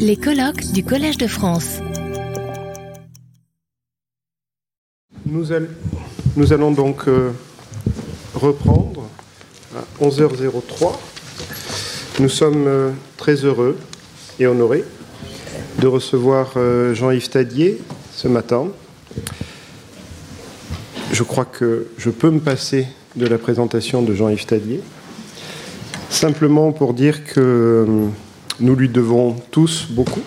Les colloques du Collège de France. Nous, all- nous allons donc euh, reprendre à 11h03. Nous sommes euh, très heureux et honorés de recevoir euh, Jean-Yves Tadier ce matin. Je crois que je peux me passer de la présentation de Jean-Yves Tadier. Simplement pour dire que nous lui devons tous beaucoup,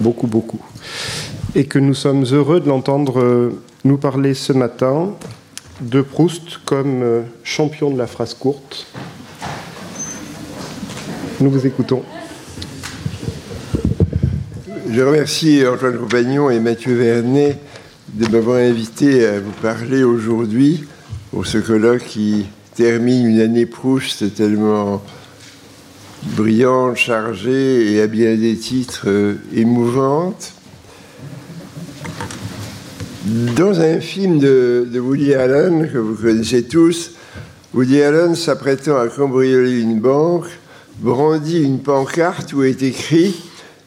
beaucoup, beaucoup. Et que nous sommes heureux de l'entendre euh, nous parler ce matin de Proust comme euh, champion de la phrase courte. Nous vous écoutons. Je remercie Antoine Compagnon et Mathieu Vernet de m'avoir invité à vous parler aujourd'hui pour ce colloque qui termine une année Proust tellement brillante, chargée et à bien des titres euh, émouvante. Dans un film de, Woody Allen que vous connaissez tous, Woody Allen s'apprêtant à cambrioler une banque brandit une pancarte où est écrit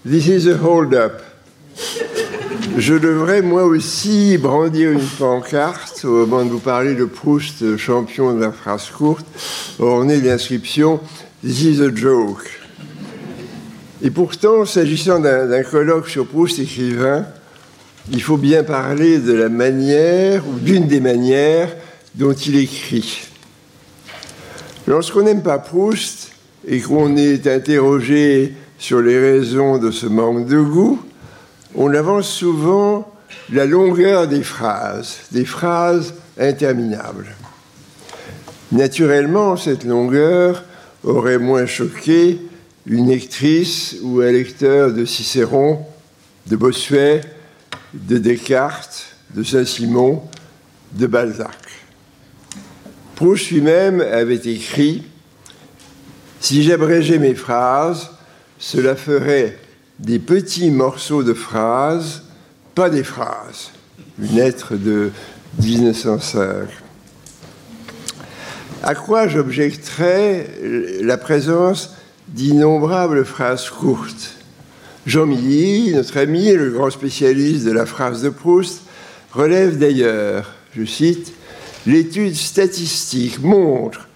This is a hold-up. Je devrais moi aussi brandir une pancarte au moment de vous parler de Proust, champion de la phrase courte, ornée de l'inscription This is a joke. Et pourtant, s'agissant d'un colloque sur Proust écrivain, il faut bien parler de la manière, ou d'une des manières, dont il écrit. Lorsqu'on n'aime pas Proust et qu'on est interrogé sur les raisons de ce manque de goût, on avance souvent la longueur des phrases, des phrases interminables. Naturellement, cette longueur aurait moins choqué une lectrice ou un lecteur de Cicéron, de Bossuet, de Descartes, de Saint-Simon, de Balzac. Proust lui-même avait écrit Si j'abrégeais mes phrases, cela ferait des petits morceaux de phrases, pas des phrases. Une lettre de 1905. À quoi j'objecterais la présence d'innombrables phrases courtes? Jean Milly, notre ami, le grand spécialiste de la phrase de Proust, relève d'ailleurs, je cite, L'étude statistique montre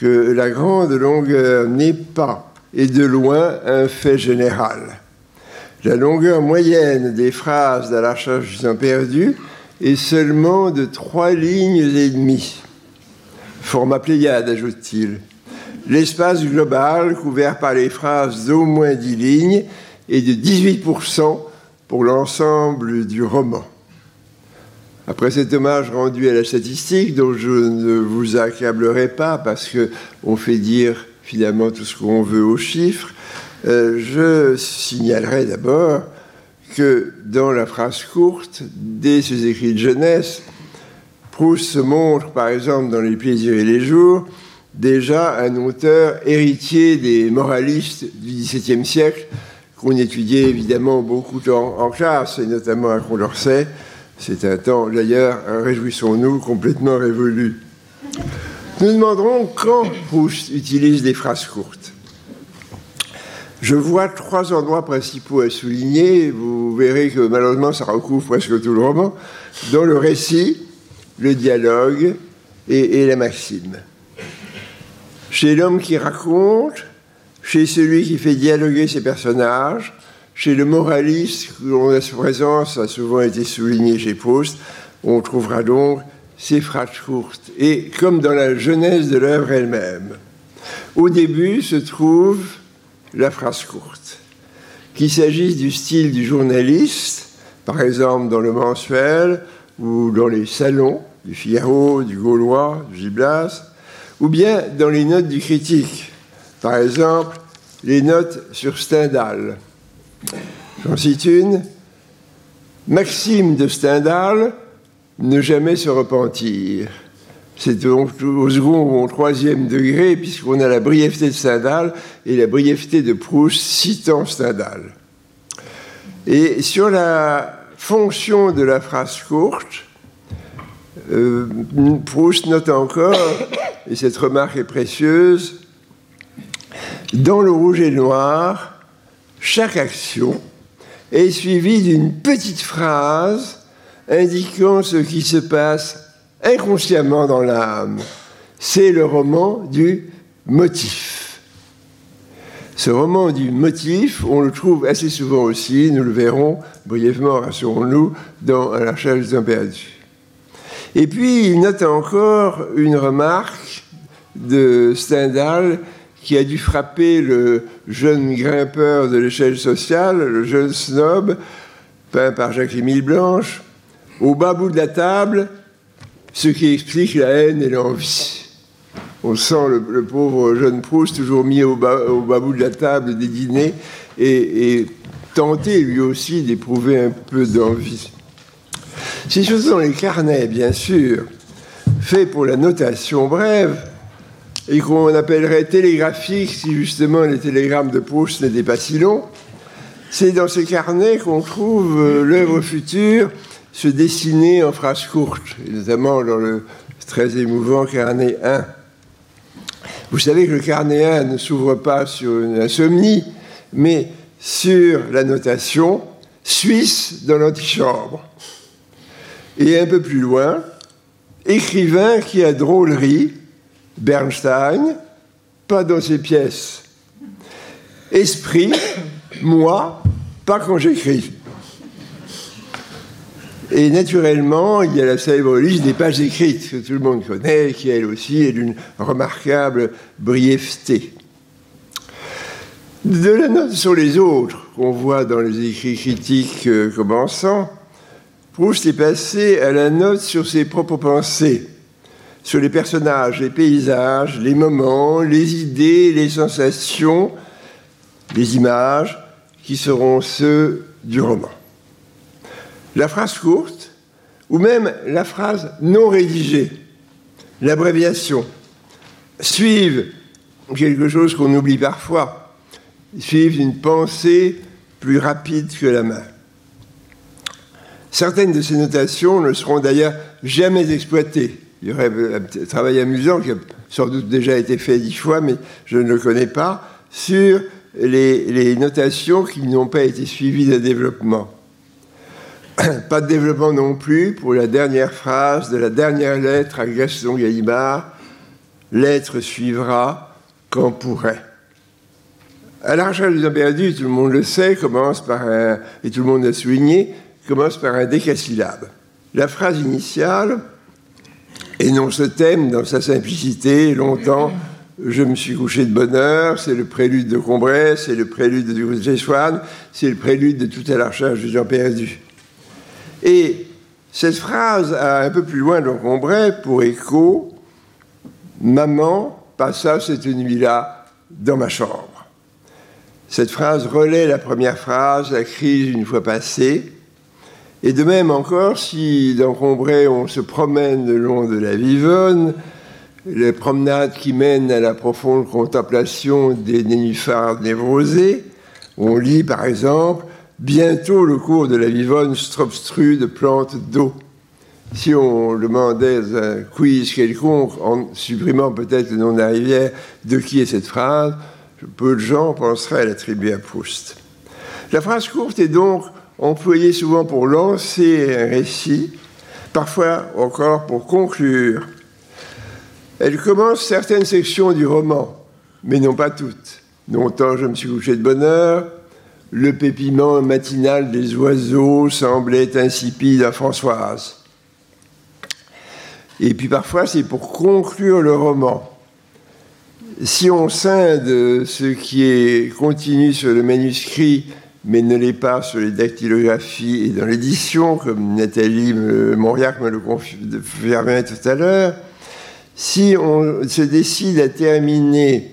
que la grande longueur n'est pas, et de loin, un fait général. La longueur moyenne des phrases à la recherche du temps perdu est seulement de trois lignes et demie. Format Pléiade, ajoute-t-il. L'espace global couvert par les phrases d'au moins dix lignes est de 18% pour l'ensemble du roman. Après cet hommage rendu à la statistique, dont je ne vous accablerai pas parce qu'on fait dire finalement tout ce qu'on veut aux chiffres, euh, je signalerai d'abord que dans la phrase courte, dès ses écrits de jeunesse, Proust se montre, par exemple, dans Les plaisirs et les jours, déjà un auteur héritier des moralistes du XVIIe siècle, qu'on étudiait évidemment beaucoup en, en, classe, et notamment à Condorcet. C'est un temps, d'ailleurs, réjouissons-nous, complètement révolu. Nous demanderons quand Proust utilise des phrases courtes. Je vois trois endroits principaux à souligner. Vous verrez que malheureusement, ça recouvre presque tout le roman. Dans le récit, le dialogue et, la maxime. Chez l'homme qui raconte, chez celui qui fait dialoguer ses personnages, chez le moraliste, dont la présence a souvent été soulignée chez Proust, on trouvera donc ces phrases courtes. Et comme dans la genèse de l'œuvre elle-même, au début se trouve la phrase courte. Qu'il s'agisse du style du journaliste, par exemple dans le mensuel ou dans les salons du Figaro, du Gaulois, du Giblas, ou bien dans les notes du critique, par exemple les notes sur Stendhal. J'en cite une. Maxime de Stendhal, ne jamais se repentir. C'est donc au second ou au troisième degré, puisqu'on a la brièveté de Stendhal et la brièveté de Proust citant Stendhal. Et sur la fonction de la phrase courte, euh, Proust note encore, et cette remarque est précieuse, dans le rouge et noir, chaque action est suivie d'une petite phrase indiquant ce qui se passe inconsciemment dans l'âme. C'est le roman du motif. Ce roman du motif, on le trouve assez souvent aussi, nous le verrons brièvement, rassurons-nous, dans La recherche des perdus. Et puis, il note encore une remarque de Stendhal qui a dû frapper le jeune grimpeur de l'échelle sociale, le jeune snob, peint par Jacques-Émile Blanche, au bas bout de la table, ce qui explique la haine et l'envie. On sent le, pauvre jeune Proust toujours mis au bas, bout de la table des dîners et, et tenté lui aussi d'éprouver un peu d'envie. Si ce sont les carnets, bien sûr, faits pour la notation brève, et qu'on appellerait télégraphiques si justement les télégrammes de Proust n'étaient pas si longs, c'est dans ces carnets qu'on trouve euh, l'œuvre future se dessiner en phrases courtes, notamment dans le très émouvant carnet 1. Vous savez que le carnet 1 ne s'ouvre pas sur une insomnie, mais sur la notation suisse dans l'antichambre. Et un peu plus loin, écrivain qui a drôlerie, Bernstein, pas dans ses pièces. Esprit, moi, pas quand j'écris. Et naturellement, il y a la célèbre liste des pages écrites que tout le monde connaît, qui elle aussi est d'une remarquable brièveté. De la note sur les autres qu'on voit dans les écrits critiques euh, commençant, Proust est passé à la note sur ses propres pensées, sur les personnages, les paysages, les moments, les idées, les sensations, les images qui seront ceux du roman. La phrase courte, ou même la phrase non rédigée, l'abréviation, suivent quelque chose qu'on oublie parfois, suivent une pensée plus rapide que la main. Certaines de ces notations ne seront d'ailleurs jamais exploitées. Il y aurait un travail amusant qui a sans doute déjà été fait dix fois, mais je ne le connais pas, sur les, notations qui n'ont pas été suivies de développement. Pas de développement non plus pour la dernière phrase de la dernière lettre à Gaston Gallimard. L'être suivra quand pourrait. À la recherche des imperdus, tout le monde le sait, commence par un, et tout le monde l'a souligné, commence par un décasyllabe. La phrase initiale énonce le thème dans sa simplicité, longtemps. Je me suis couché de bonne heure, c'est le prélude de Combray, c'est le prélude de Swann, c'est le prélude de Tout à la recherche de Jean Perdu. Et cette phrase a un peu plus loin dans Combray pour écho Maman passa cette nuit-là dans ma chambre. Cette phrase relaie la première phrase, la crise une fois passée, et de même encore, si dans Combray on se promène le long de la Vivonne, les promenades qui mènent à la profonde contemplation des nénuphars névrosés, on lit par exemple Bientôt le cours de la Vivonne s'obstrue de plantes d'eau. Si on demandait un quiz quelconque, en supprimant peut-être le nom de la rivière, de qui est cette phrase, peu de gens penseraient à l'attribuer à Proust. La phrase courte est donc employé souvent pour lancer un récit, parfois encore pour conclure. Elle commence certaines sections du roman, mais non pas toutes. Longtemps je me suis couché de bonne heure, le pépiment matinal des oiseaux semblait insipide à Françoise. Et puis parfois c'est pour conclure le roman. Si on scinde ce qui est contenu sur le manuscrit mais ne l'est pas sur les dactylographies et dans l'édition, comme Nathalie Mauriac me le confirmait tout à l'heure, si on se décide à terminer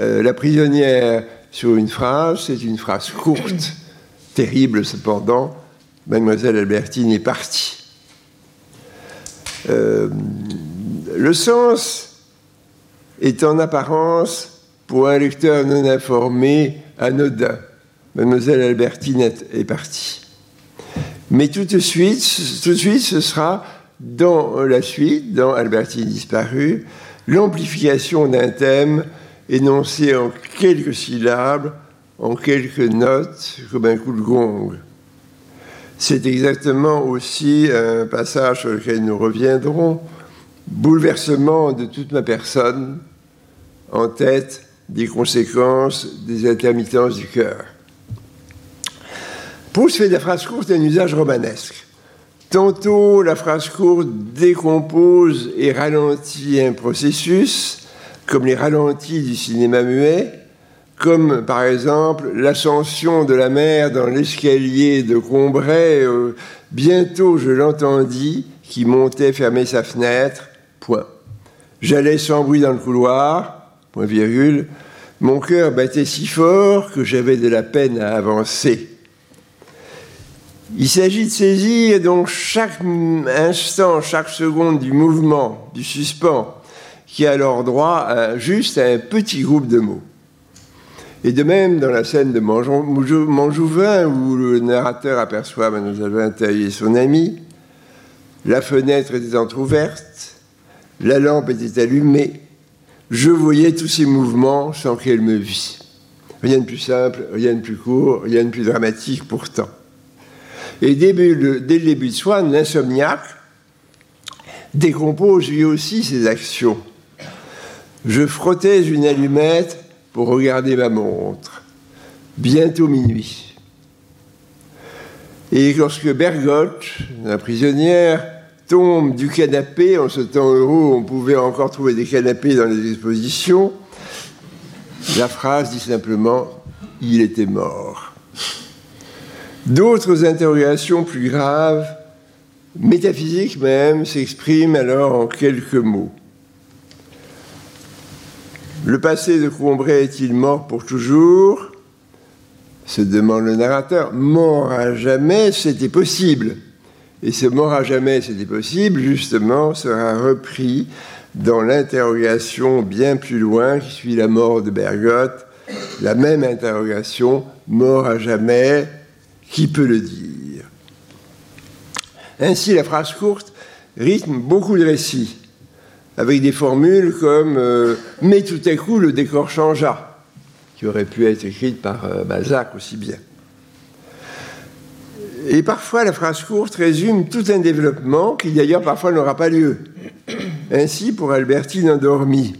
euh, La prisonnière sur une phrase, c'est une phrase courte, terrible cependant, Mademoiselle Albertine est partie. Euh, le sens est en apparence, pour un lecteur non informé, anodin mademoiselle Albertine est, partie. Mais tout de suite, tout de suite, ce sera dans la suite, dans Albertine disparue, l'amplification d'un thème énoncé en quelques syllabes en quelques notes comme un coup de gong. C'est exactement aussi un passage sur lequel nous reviendrons, bouleversement de toute ma personne, en tête des conséquences des intermittences du cœur. Proust fait de la phrase courte un usage romanesque. Tantôt, la phrase courte décompose et ralentit un processus, comme les ralentis du cinéma muet, comme par exemple l'ascension de la mer dans l'escalier de Combray. Euh, bientôt, je l'entendis qui montait fermer sa fenêtre. Point. J'allais sans bruit dans le couloir. Point virgule. Mon cœur battait si fort que j'avais de la peine à avancer. Il s'agit de saisir donc chaque instant, chaque seconde du mouvement, du suspens, qui a alors droit juste à un petit groupe de mots. Et de même, dans la scène de Manjouvin, où le narrateur aperçoit Mademoiselle Taille et son ami, la fenêtre était entr'ouverte, la lampe était allumée, je voyais tous ces mouvements sans qu'elle me vît. Rien de plus simple, rien de plus court, rien de plus dramatique pourtant. Et dès le, dès le début de Swann, l'insomniaque décompose lui aussi ses actions. Je frottais une allumette pour regarder ma montre. Bientôt minuit. Et lorsque Bergotte, la prisonnière, tombe du canapé, en ce temps heureux on pouvait encore trouver des canapés dans les expositions, la phrase dit simplement Il était mort. D'autres interrogations plus graves, métaphysiques même, s'expriment alors en quelques mots. Le passé de Combray est-il mort pour toujours? Se demande le narrateur. Mort à jamais, c'était possible. Et ce mort à jamais, c'était possible, justement, sera repris dans l'interrogation bien plus loin qui suit la mort de Bergotte. La même interrogation, mort à jamais, qui peut le dire? Ainsi, la phrase courte rythme beaucoup de récits avec des formules comme euh, Mais tout à coup, le décor changea, qui aurait pu être écrite par euh, Balzac aussi bien. Et parfois, la phrase courte résume tout un développement qui d'ailleurs parfois n'aura pas lieu. Ainsi, pour Albertine endormie,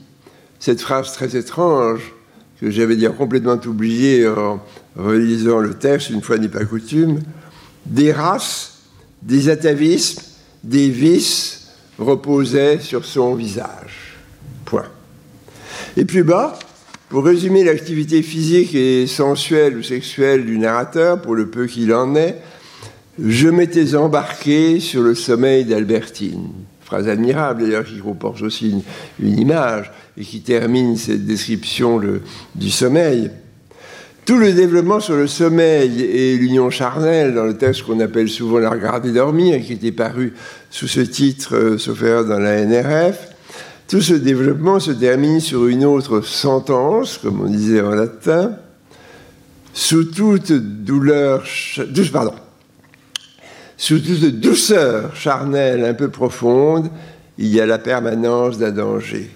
cette phrase très étrange que j'avais dire complètement oubliée en relisant le texte, une fois n'est pas coutume, des races, des atavismes, des vices, reposait sur son visage. Point. Et plus bas, pour résumer l'activité physique et sensuelle ou sexuelle du narrateur, pour le peu qu'il en est, je m'étais embarqué sur le sommeil d'Albertine. Phrase admirable d'ailleurs qui comporte aussi une, image et qui termine cette description du sommeil. Tout le développement sur le sommeil et l'union charnelle dans le texte qu'on appelle souvent la regarder dormir, qui était paru sous ce titre, euh, sauf dans la NRF, tout ce développement se termine sur une autre sentence, comme on disait en latin, sous toute douceur charnelle un peu profonde, il y a la permanence d'un danger.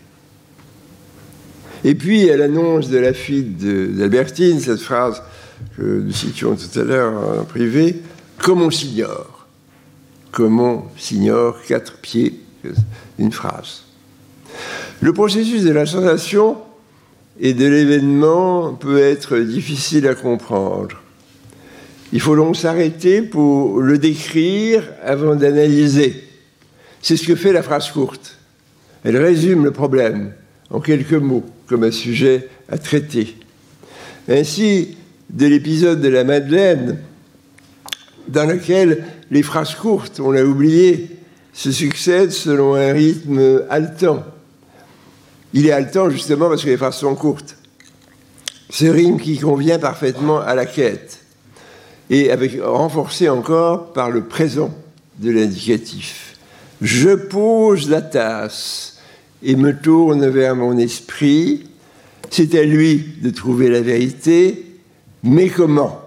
Et puis, elle annonce de la fuite d'Albertine, cette phrase que nous citions tout à l'heure en privé, comme on s'ignore. Comme on s'ignore, quatre pieds, une phrase. Le processus de la sensation et de l'événement peut être difficile à comprendre. Il faut donc s'arrêter pour le décrire avant d'analyser. C'est ce que fait la phrase courte. Elle résume le problème en quelques mots comme un sujet à traiter. Ainsi, de l'épisode de la Madeleine, dans lequel les phrases courtes, on l'a oublié, se succèdent selon un rythme haletant. Il est haletant justement parce que les phrases sont courtes. Ce rythme qui convient parfaitement à la quête et renforcé encore par le présent de l'indicatif. Je pose la tasse et me tourne vers mon esprit. C'est à lui de trouver la vérité, mais comment?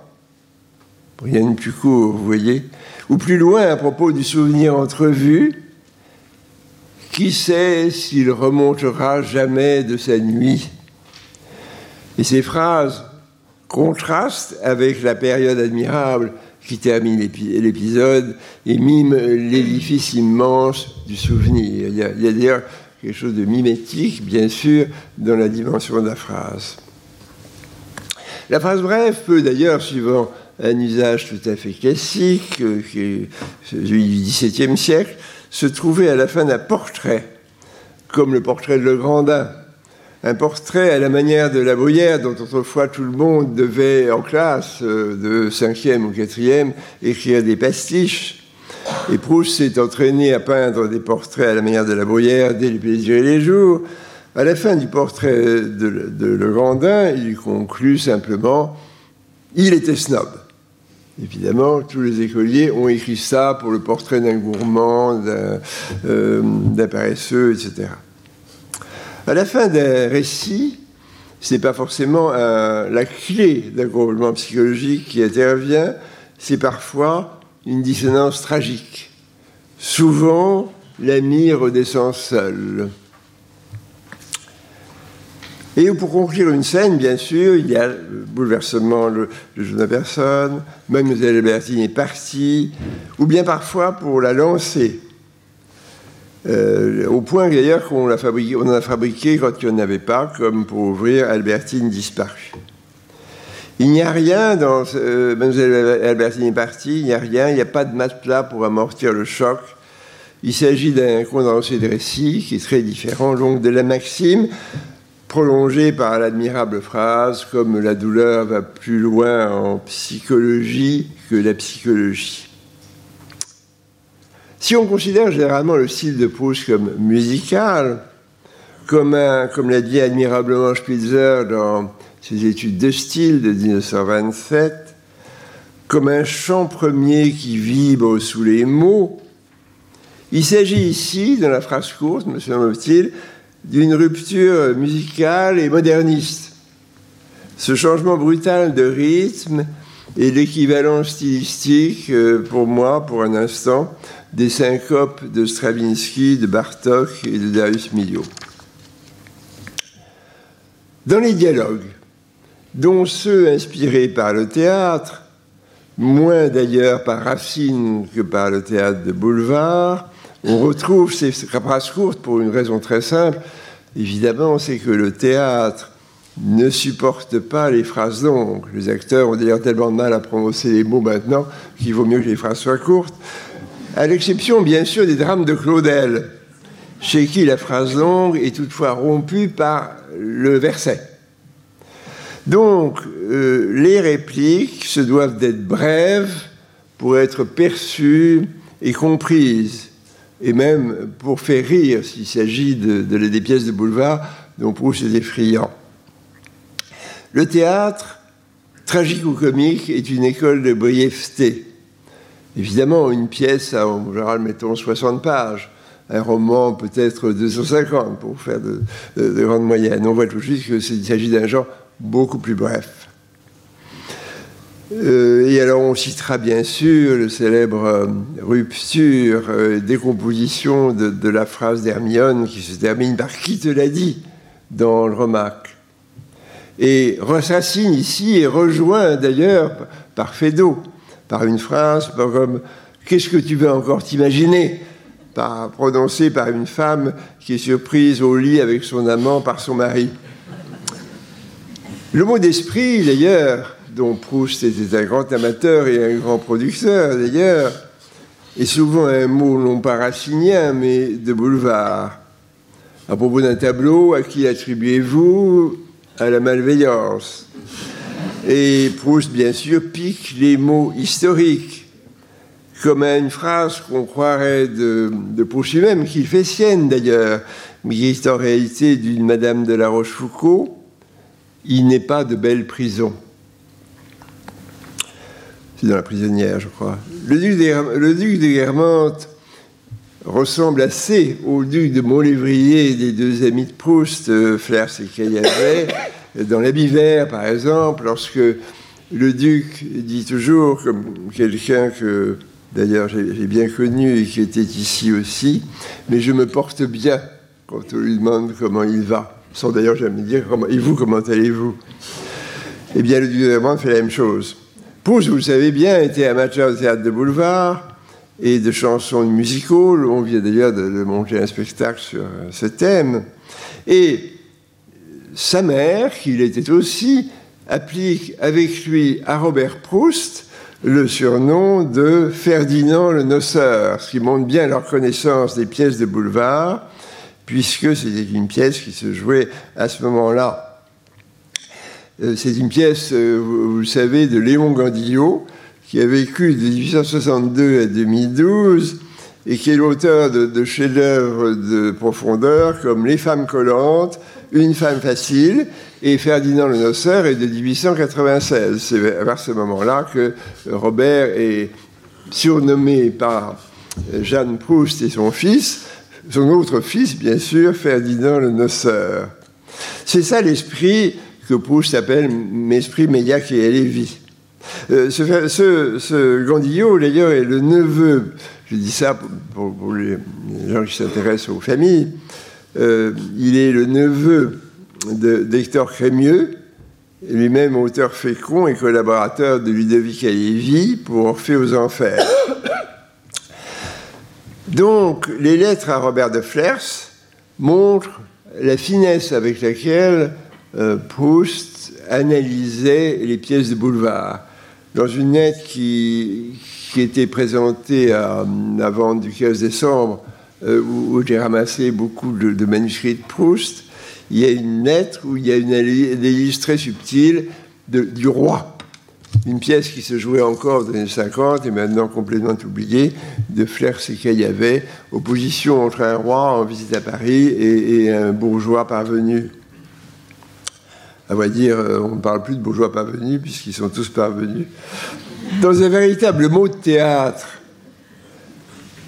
Rien de plus court, vous voyez. Ou plus loin, à propos du souvenir entrevu, qui sait s'il remontera jamais de sa nuit? Et ces phrases contraste avec la période admirable qui termine l'épisode et mime l'édifice immense du souvenir. Il y a, d'ailleurs quelque chose de mimétique, bien sûr, dans la dimension de la phrase. La phrase brève peut d'ailleurs, suivant un usage tout à fait classique, euh, celui du XVIIe siècle, se trouver à la fin d'un portrait, comme le portrait de Legrandin, un portrait à la manière de la Bruyère, dont autrefois tout le monde devait, en classe euh, de 5e ou 4e, écrire des pastiches. Et Proust s'est entraîné à peindre des portraits à la manière de la Bruyère dès les plaisirs et les jours. À la fin du portrait de, de Legrandin, il conclut simplement Il était snob. Évidemment, tous les écoliers ont écrit ça pour le portrait d'un gourmand, d'un euh, paresseux, etc. À la fin d'un récit, ce n'est pas forcément la clé d'un complètement psychologique qui intervient, c'est parfois une dissonance tragique. Souvent, l'ami redescend seul. Et pour conclure une scène, bien sûr, il y a le bouleversement de jeune personne, Mademoiselle Albertine est partie, ou bien parfois pour la lancer. Euh, au point d'ailleurs qu'on on en a fabriqué quand il n'y en avait pas, comme pour ouvrir Albertine disparue. Il n'y a rien dans euh, Mademoiselle Albertine est partie, il n'y a rien, il n'y a pas de matelas pour amortir le choc. Il s'agit d'un condensé de récit qui est très différent donc de la maxime, prolongée par l'admirable phrase comme la douleur va plus loin en psychologie que la psychologie. Si on considère généralement le style de Proust comme musical, comme l'a dit admirablement Spitzer dans ses études de style de 1927, comme un chant premier qui vibre sous les mots, il s'agit ici, dans la phrase courte, me semble-t-il, d'une rupture musicale et moderniste. Ce changement brutal de rythme est l'équivalent stylistique, euh, pour moi, pour un instant, des syncopes de Stravinsky, de Bartok et de Darius Milhaud. Dans les dialogues, dont ceux inspirés par le théâtre, moins d'ailleurs par Racine que par le théâtre de boulevard, on retrouve ces phrases courtes pour une raison très simple. Évidemment, c'est que le théâtre ne supporte pas les phrases longues. Les acteurs ont d'ailleurs tellement de mal à prononcer les mots maintenant qu'il vaut mieux que les phrases soient courtes à l'exception bien sûr des drames de Claudel, chez qui la phrase longue est toutefois rompue par le verset. Donc, euh, les répliques se doivent d'être brèves pour être perçues et comprises, et même pour faire rire s'il s'agit de, des pièces de boulevard dont Proust est effrayant. Le théâtre, tragique ou comique, est une école de brièveté. Évidemment, une pièce a en général, mettons, 60 pages. Un roman, peut-être 250 pour faire de, grandes moyennes. On voit tout de suite qu'il s'agit d'un genre beaucoup plus bref. Euh, et alors, on citera bien sûr le célèbre euh, rupture, euh, décomposition de, la phrase d'Hermione qui se termine par Qui te l'a dit? dans le remarque. Et Racine ici est rejoint d'ailleurs par Fédot par une phrase, comme Qu'est-ce que tu veux encore t'imaginer? par, prononcée par une femme qui est surprise au lit avec son amant par son mari. Le mot d'esprit, d'ailleurs, dont Proust était un grand amateur et un grand producteur, d'ailleurs, est souvent un mot non pas racinien, mais de boulevard. À propos d'un tableau, à qui attribuez-vous À la malveillance? Et Proust, bien sûr, pique les mots historiques, comme une phrase qu'on croirait de, de Proust lui-même, qu'il fait sienne d'ailleurs, mais qui est en réalité d'une Madame de la Rochefoucauld Il n'est pas de belle prison. C'est dans La prisonnière, je crois. Le duc de, le duc de Guermantes ressemble assez au duc de Montlévrier des deux amis de Proust, euh, Flers et Caillavet dans l'habit vert, par exemple, lorsque le duc dit toujours, comme quelqu'un que d'ailleurs j'ai bien connu et qui était ici aussi, mais je me porte bien quand on lui demande comment il va, sans d'ailleurs jamais dire et vous, comment allez-vous? Eh bien, le duc fait la même chose. Proust, vous le savez bien, était amateur de théâtre de boulevard et de chansons musicales. On vient d'ailleurs de, de, monter un spectacle sur ce thème. Et sa mère, qu'il était aussi, applique avec lui à Robert Proust le surnom de Ferdinand le Noceur, ce qui montre bien leur connaissance des pièces de boulevard, puisque c'était une pièce qui se jouait à ce moment-là. Euh, c'est une pièce, euh, vous le savez, de Léon Gandillot, qui a vécu de 1862 à 2012 et qui est l'auteur de, chefs-d'œuvre de profondeur comme Les femmes collantes, Une femme facile et Ferdinand le Noceur est de 1896. C'est à ce moment-là que Robert est surnommé par Jeanne Proust et son fils, son autre fils, bien sûr, Ferdinand le Noceur. C'est ça l'esprit que Proust appelle l'esprit Médiac et Lévy. Euh, ce, ce, ce, Gandillot, d'ailleurs, est le neveu, je dis ça pour, les gens qui s'intéressent aux familles, euh, il est le neveu d'Hector Crémieux, lui-même auteur fécond et collaborateur de Ludovic Lévy pour Orphée aux Enfers. Donc, les lettres à Robert de Flers montrent la finesse avec laquelle euh, Proust analysait les pièces de boulevard. Dans une lettre qui, qui était présentée vente du 15 décembre, euh, où, j'ai ramassé beaucoup de, manuscrits de Proust, il y a une lettre où il y a une analyse très subtile du roi. Une pièce qui se jouait encore dans les années 50 et maintenant complètement oubliée, de et Caillavet, opposition entre un roi en visite à Paris et, un bourgeois parvenu. À vrai dire, on ne parle plus de bourgeois parvenus puisqu'ils sont tous parvenus. Dans un véritable mot de théâtre,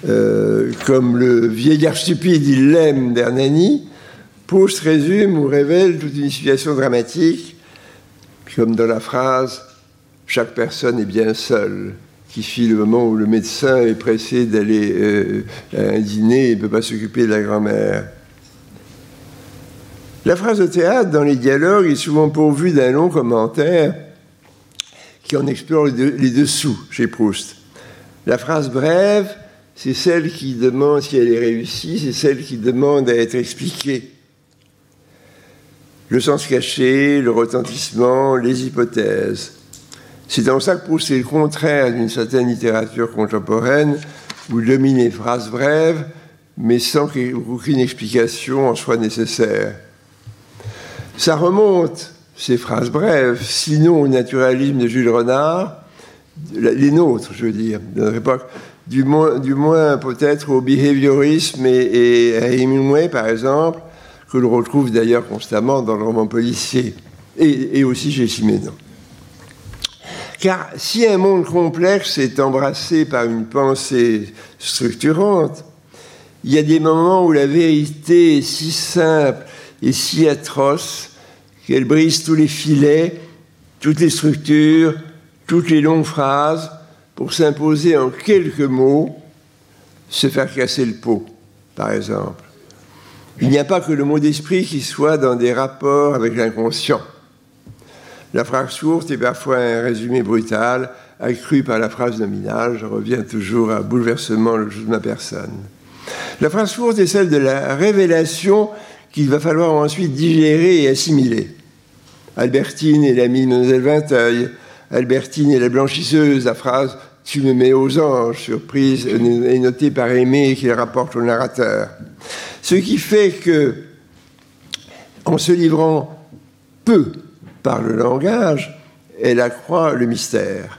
euh, comme le vieillard stupide, il l'aime d'Hernani, Proust résume ou révèle toute une situation dramatique, comme dans la phrase Chaque personne est bien seule, qui suit le moment où le médecin est pressé d'aller euh, à un dîner et ne peut pas s'occuper de la grand-mère. La phrase de théâtre dans les dialogues est souvent pourvue d'un long commentaire qui en explore les dessous chez Proust. La phrase brève, c'est celle qui demande si elle est réussie, c'est celle qui demande à être expliquée le sens caché, le retentissement, les hypothèses. C'est dans ça que Proust est le contraire d'une certaine littérature contemporaine où domine les phrases brèves, mais sans qu'aucune explication en soit nécessaire. Ça remonte, ces phrases brèves, sinon au naturalisme de Jules Renard, les nôtres, je veux dire, de notre époque, du moins, peut-être au behaviorisme et, et à Hemingway, par exemple, que l'on retrouve d'ailleurs constamment dans le roman policier, et, et aussi chez Siménon. Car si un monde complexe est embrassé par une pensée structurante, il y a des moments où la vérité est si simple et si atroce qu'elle brise tous les filets, toutes les structures, toutes les longues phrases pour s'imposer en quelques mots, se faire casser le pot, par exemple. Il n'y a pas que le mot d'esprit qui soit dans des rapports avec l'inconscient. La phrase courte est parfois un résumé brutal, accru par la phrase nominale. Je reviens toujours à bouleversement le jour de ma personne. La phrase courte est celle de la révélation qu'il va falloir ensuite digérer et assimiler. Albertine est l'amie de Mlle Vinteuil. Albertine est la blanchisseuse. La phrase Tu me mets aux anges, surprise, est notée par Aimé qui rapporte au narrateur. Ce qui fait que, en se livrant peu par le langage, elle accroît le mystère.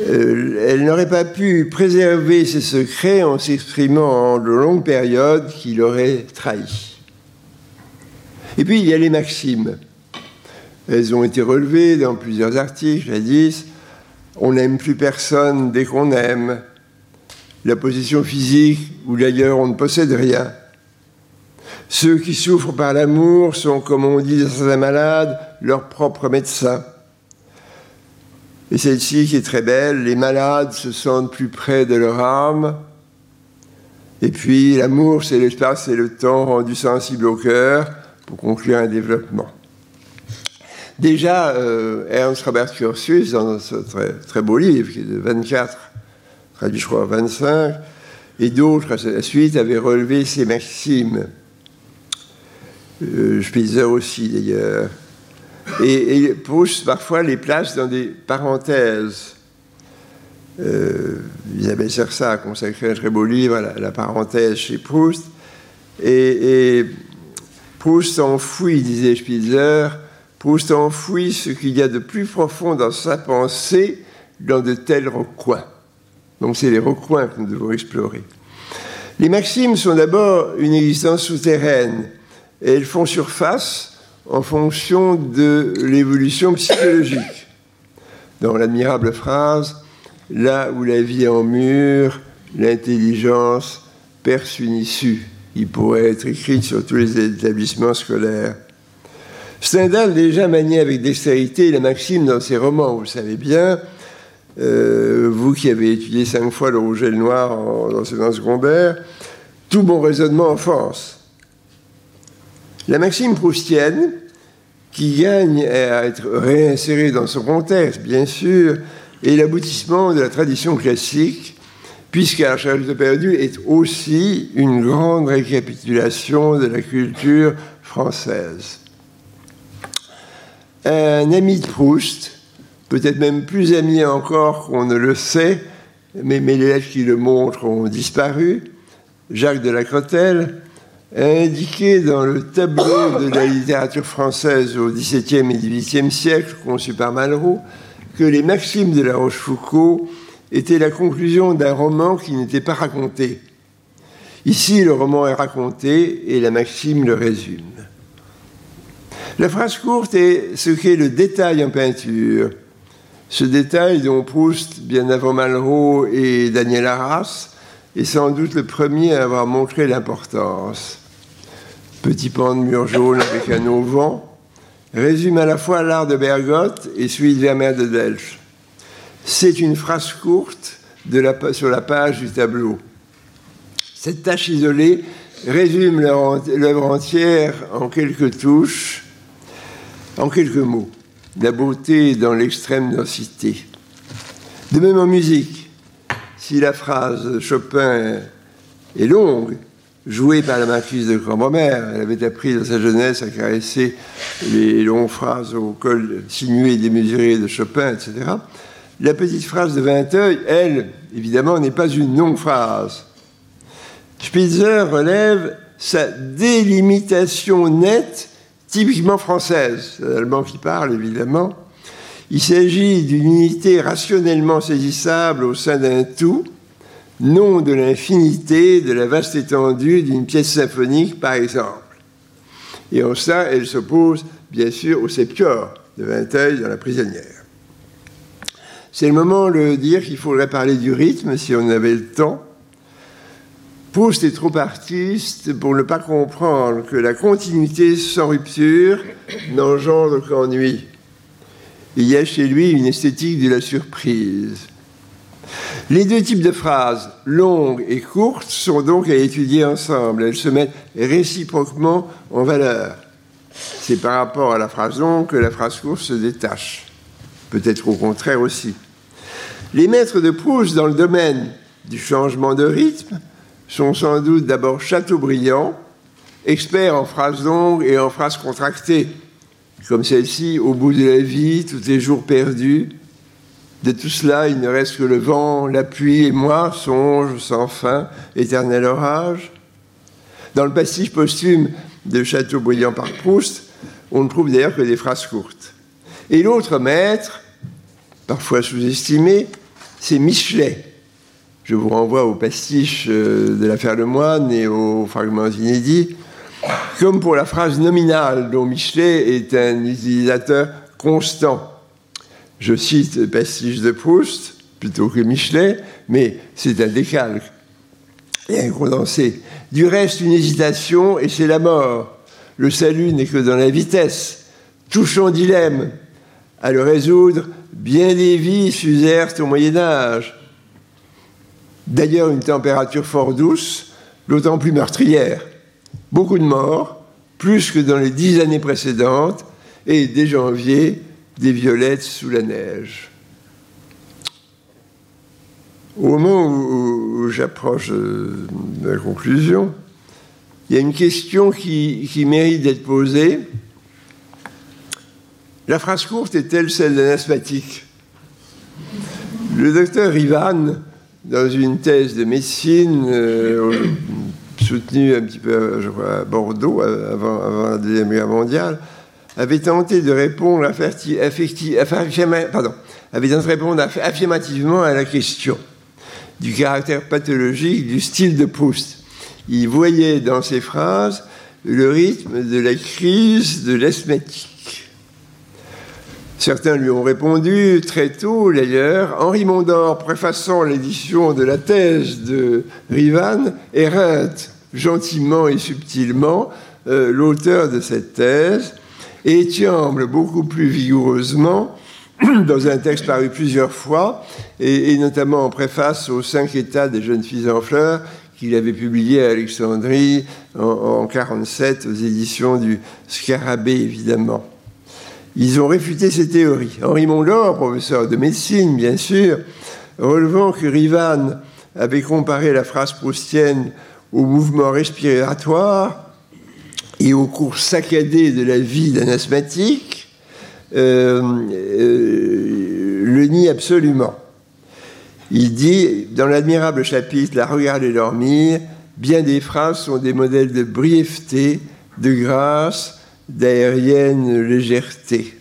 Euh, elle n'aurait pas pu préserver ses secrets en s'exprimant en de longues périodes qui l'auraient trahi. Et puis il y a les maximes. Elles ont été relevées dans plusieurs articles, jadis. On n'aime plus personne dès qu'on aime la position physique où d'ailleurs on ne possède rien. Ceux qui souffrent par l'amour sont, comme on dit dans certains malades, leurs propres médecins. Et celle-ci qui est très belle, les malades se sentent plus près de leur âme. Et puis l'amour, c'est l'espace et le temps rendu sensible au cœur pour conclure un développement. Déjà, euh, Ernst Robert Curtius, dans ce très, très, beau livre, qui est de 24, traduit je crois 25, et d'autres à la suite avaient relevé ces maximes. Euh, Spitzer aussi d'ailleurs. Et, et, Proust parfois les place dans des parenthèses. Euh, Isabelle Sersa a consacré un très beau livre à la, parenthèse chez Proust. Et, et Proust enfouit, disait Spitzer, Proust enfouit ce qu'il y a de plus profond dans sa pensée dans de tels recoins. Donc c'est les recoins que nous devons explorer. Les maximes sont d'abord une existence souterraine et elles font surface en fonction de l'évolution psychologique. Dans l'admirable phrase Là où la vie en mur, l'intelligence perce une issue, il pourrait être écrite sur tous les établissements scolaires. Stendhal déjà maniait avec dextérité la maxime dans ses romans, vous le savez bien. Euh, vous qui avez étudié cinq fois le rouge et le noir en enseignement secondaire, tout bon raisonnement en force. La maxime proustienne, qui gagne à être réinsérée dans son contexte, bien sûr, est l'aboutissement de la tradition classique, puisque La charge de perdu est aussi une grande récapitulation de la culture française. Un ami de Proust, peut-être même plus ami encore qu'on ne le sait, mais, les lettres qui le montrent ont disparu, Jacques de la Crotelle, indiqué dans le tableau de la littérature française au XVIIe et XVIIIe siècle, conçu par Malraux, que les maximes de la Rochefoucauld étaient la conclusion d'un roman qui n'était pas raconté. Ici, le roman est raconté et la maxime le résume. La phrase courte est ce qu'est le détail en peinture. Ce détail dont Proust, bien avant Malraux et Daniel Arras, est sans doute le premier à avoir montré l'importance. Petit pan de mur jaune avec un auvent résume à la fois l'art de Bergotte et celui de Vermeer de Delft. C'est une phrase courte sur la page du tableau. Cette tâche isolée résume l'œuvre entière en quelques touches, en quelques mots. La beauté dans l'extrême densité. De même en musique, si la phrase Chopin est longue, jouée par la marquise de Cambremer. Elle avait appris dans sa jeunesse à caresser les longues phrases au col sinué et démesuré de Chopin, etc. La petite phrase de Vinteuil, elle, évidemment, n'est pas une longue phrase. Spitzer relève sa délimitation nette, typiquement française. C'est l'allemand qui parle, évidemment. Il s'agit d'une unité rationnellement saisissable au sein d'un tout, non de l'infinité, de la vaste étendue d'une pièce symphonique, par exemple. Et en ça, elle s'oppose, bien sûr, au septior de Vinteuil dans La prisonnière. C'est le moment de dire qu'il faudrait parler du rythme si on avait le temps. Proust est trop artiste pour ne pas comprendre que la continuité sans rupture n'engendre qu'ennui. Il y a chez lui une esthétique de la surprise. Les deux types de phrases, longues et courtes, sont donc à étudier ensemble. Elles se mettent réciproquement en valeur. C'est par rapport à la phrase longue que la phrase courte se détache. Peut-être au contraire aussi. Les maîtres de Proust dans le domaine du changement de rythme sont sans doute d'abord Chateaubriand, expert en phrases longues et en phrases contractées, comme celle-ci, au bout de la vie, tout est jour perdu, de tout cela, il ne reste que le vent, la pluie et moi, songe sans fin, éternel orage. Dans le pastiche posthume de Chateaubriand par Proust, on ne trouve d'ailleurs que des phrases courtes. Et l'autre maître, parfois sous-estimé, c'est Michelet. Je vous renvoie au pastiche euh, de l'affaire Lemoine et aux fragments inédits. Comme pour la phrase nominale, dont Michelet est un utilisateur constant je cite Pastiche de Proust plutôt que Michelet, mais c'est un décalque et un condensé. Du reste, une hésitation et c'est la mort. Le salut n'est que dans la vitesse. Touchant dilemme. À le résoudre, bien des vies s'usèrent au Moyen Âge. D'ailleurs, une température fort douce, d'autant plus meurtrière. Beaucoup de morts, plus que dans les dix années précédentes, et dès janvier, des violettes sous la neige. Au moment où, j'approche de la conclusion, il y a une question qui, mérite d'être posée. La phrase courte est-elle celle d'un asthmatique? Le docteur Ivan, dans une thèse de médecine euh, soutenue un petit peu je crois, à Bordeaux avant, avant, la Deuxième Guerre mondiale, avait tenté de répondre, affirmativement à la question du caractère pathologique du style de Proust. Il voyait dans ses phrases le rythme de la crise de l'asthmatique. Certains lui ont répondu très tôt, d'ailleurs. Henri Mondor, préfaçant l'édition de la thèse de Rivan, éreinte gentiment et subtilement euh, l'auteur de cette thèse et tiemble beaucoup plus vigoureusement dans un texte paru plusieurs fois, et, notamment en préface aux cinq états des jeunes filles en fleurs qu'il avait publié à Alexandrie en 1947 aux éditions du Scarabée, évidemment. Ils ont réfuté ces théories. Henri Mondor, professeur de médecine, bien sûr, relevant que Rivan avait comparé la phrase proustienne au mouvement respiratoire et au cours saccadé de la vie d'un asthmatique, euh, euh, le nie absolument. Il dit, dans l'admirable chapitre La regarder dormir, bien des phrases sont des modèles de brièveté, de grâce, d'aérienne légèreté.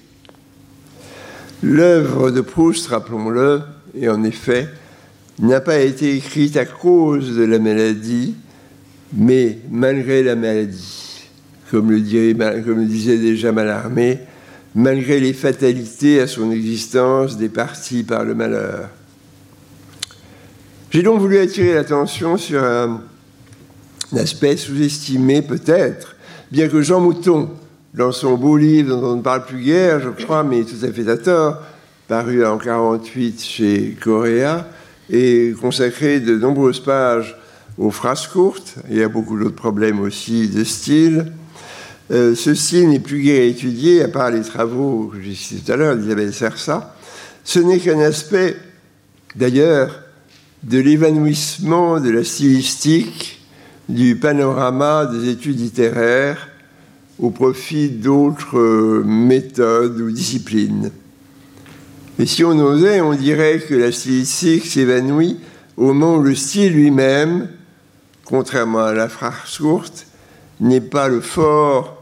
L'œuvre de Proust, rappelons-le, et en effet, n'a pas été écrite à cause de la maladie, mais malgré la maladie. Comme le, disait déjà Mallarmé, malgré les fatalités à son existence départies par le malheur. J'ai donc voulu attirer l'attention sur un, aspect sous-estimé peut-être, bien que Jean Mouton, dans son beau livre dont on ne parle plus guère, je crois, mais tout à fait à tort, paru en 1948 chez Coréa, et consacré de nombreuses pages aux phrases courtes, il y a beaucoup d'autres problèmes aussi de style, euh, ceci n'est plus guère étudié, à part les travaux que j'ai cités tout à l'heure d'Isabelle Sersa. Ce n'est qu'un aspect, d'ailleurs, de l'évanouissement de la stylistique du panorama des études littéraires au profit d'autres euh, méthodes ou disciplines. Et si on osait, on dirait que la stylistique s'évanouit au moment où le style lui-même, contrairement à la phrase courte, n'est pas le fort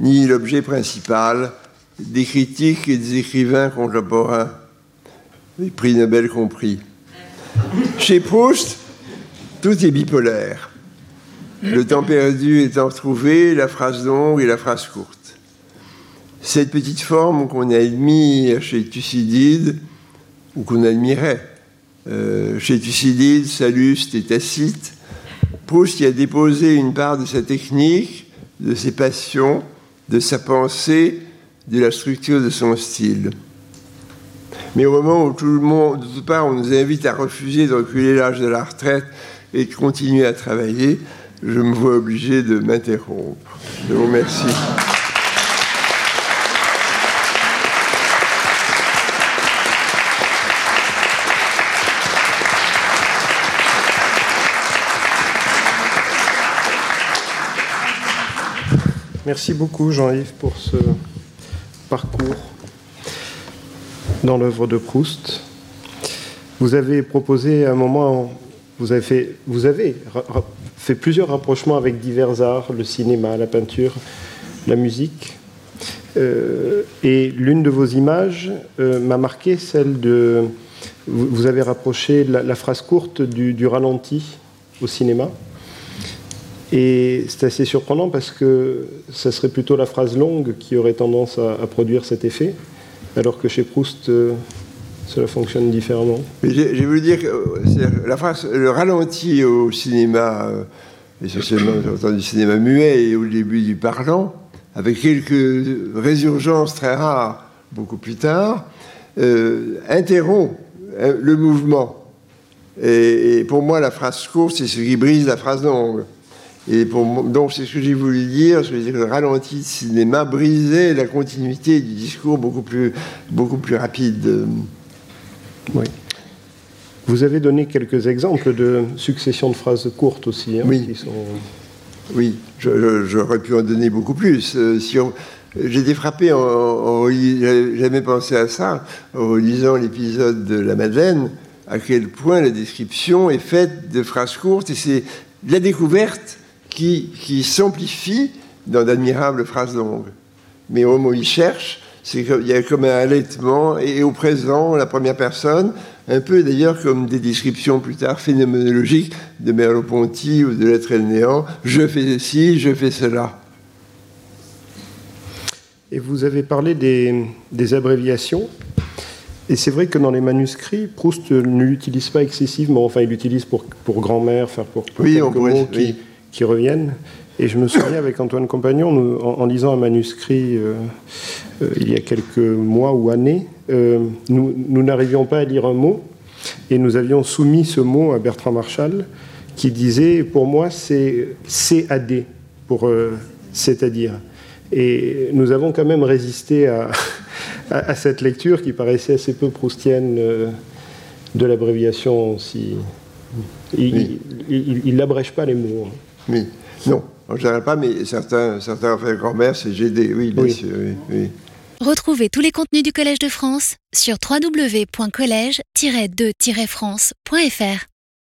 ni l'objet principal des critiques et des écrivains contemporains, les prix Nobel compris. Chez Proust, tout est bipolaire. Le temps perdu étant trouvé, la phrase longue et la phrase courte. Cette petite forme qu'on admire chez Thucydide, ou qu'on admirait euh, chez Thucydide, Salluste et Tacite, Proust y a déposé une part de sa technique, de ses passions, de sa pensée, de la structure de son style. Mais au moment où tout le monde, de toute part, on nous invite à refuser de reculer l'âge de la retraite et de continuer à travailler, je me vois obligé de m'interrompre. Je vous remercie. Merci beaucoup Jean-Yves pour ce parcours dans l'œuvre de Proust. Vous avez proposé à un moment, vous avez fait, vous avez fait plusieurs rapprochements avec divers arts, le cinéma, la peinture, la musique. Euh, et l'une de vos images euh, m'a marqué, celle de... Vous, avez rapproché la, phrase courte du ralenti au cinéma. Et c'est assez surprenant parce que ça serait plutôt la phrase longue qui aurait tendance à, produire cet effet, alors que chez Proust, euh, cela fonctionne différemment. J'ai voulu dire que euh, le ralenti au cinéma, euh, essentiellement du cinéma muet et au début du parlant, avec quelques résurgences très rares beaucoup plus tard, interrompt le mouvement. Et, pour moi, la phrase courte, c'est ce qui brise la phrase longue. Et pour, donc, c'est ce que j'ai voulu dire. Je veux dire, le ralenti de cinéma brisait la continuité du discours beaucoup plus, beaucoup plus rapide. Oui. Vous avez donné quelques exemples de succession de phrases courtes aussi. Hein, oui. Qui sont... Oui, j'aurais pu en donner beaucoup plus. Euh, si J'étais frappé, en, en, j'avais jamais pensé à ça, en lisant l'épisode de la Madeleine, à quel point la description est faite de phrases courtes, et c'est la découverte qui, qui s'amplifie dans d'admirables phrases longues. Mais au mot il cherche, c'est qu'il y a comme un allaitement, et au présent, la première personne, un peu d'ailleurs comme des descriptions plus tard phénoménologiques de Merleau-Ponty ou de L'être et le néant, je fais ceci, je fais cela. Et vous avez parlé des, des abréviations. Et c'est vrai que dans les manuscrits, Proust ne l'utilise pas excessivement. Enfin, il l'utilise pour, pour grand-mère, faire pour, pour oui, quelques pourrait, mots qui, oui. Qui, reviennent. Et je me souviens avec Antoine Compagnon, nous, en, en, lisant un manuscrit euh, euh, il y a quelques mois ou années, euh, nous, n'arrivions pas à lire un mot. Et nous avions soumis ce mot à Bertrand Marchal, qui disait, pour moi, c'est CAD, pour c'est-à-dire. Et nous avons quand même résisté à, à, à, cette lecture qui paraissait assez peu proustienne de l'abréviation. Si, il Oui. il n'abrège pas les mots. hein. Oui, non, en général pas, mais certains, certains enfin, grand-mère, c'est GD, oui, bien Oui. sûr, oui, oui. Retrouvez tous les contenus du Collège de France sur www.colège-2-france.fr.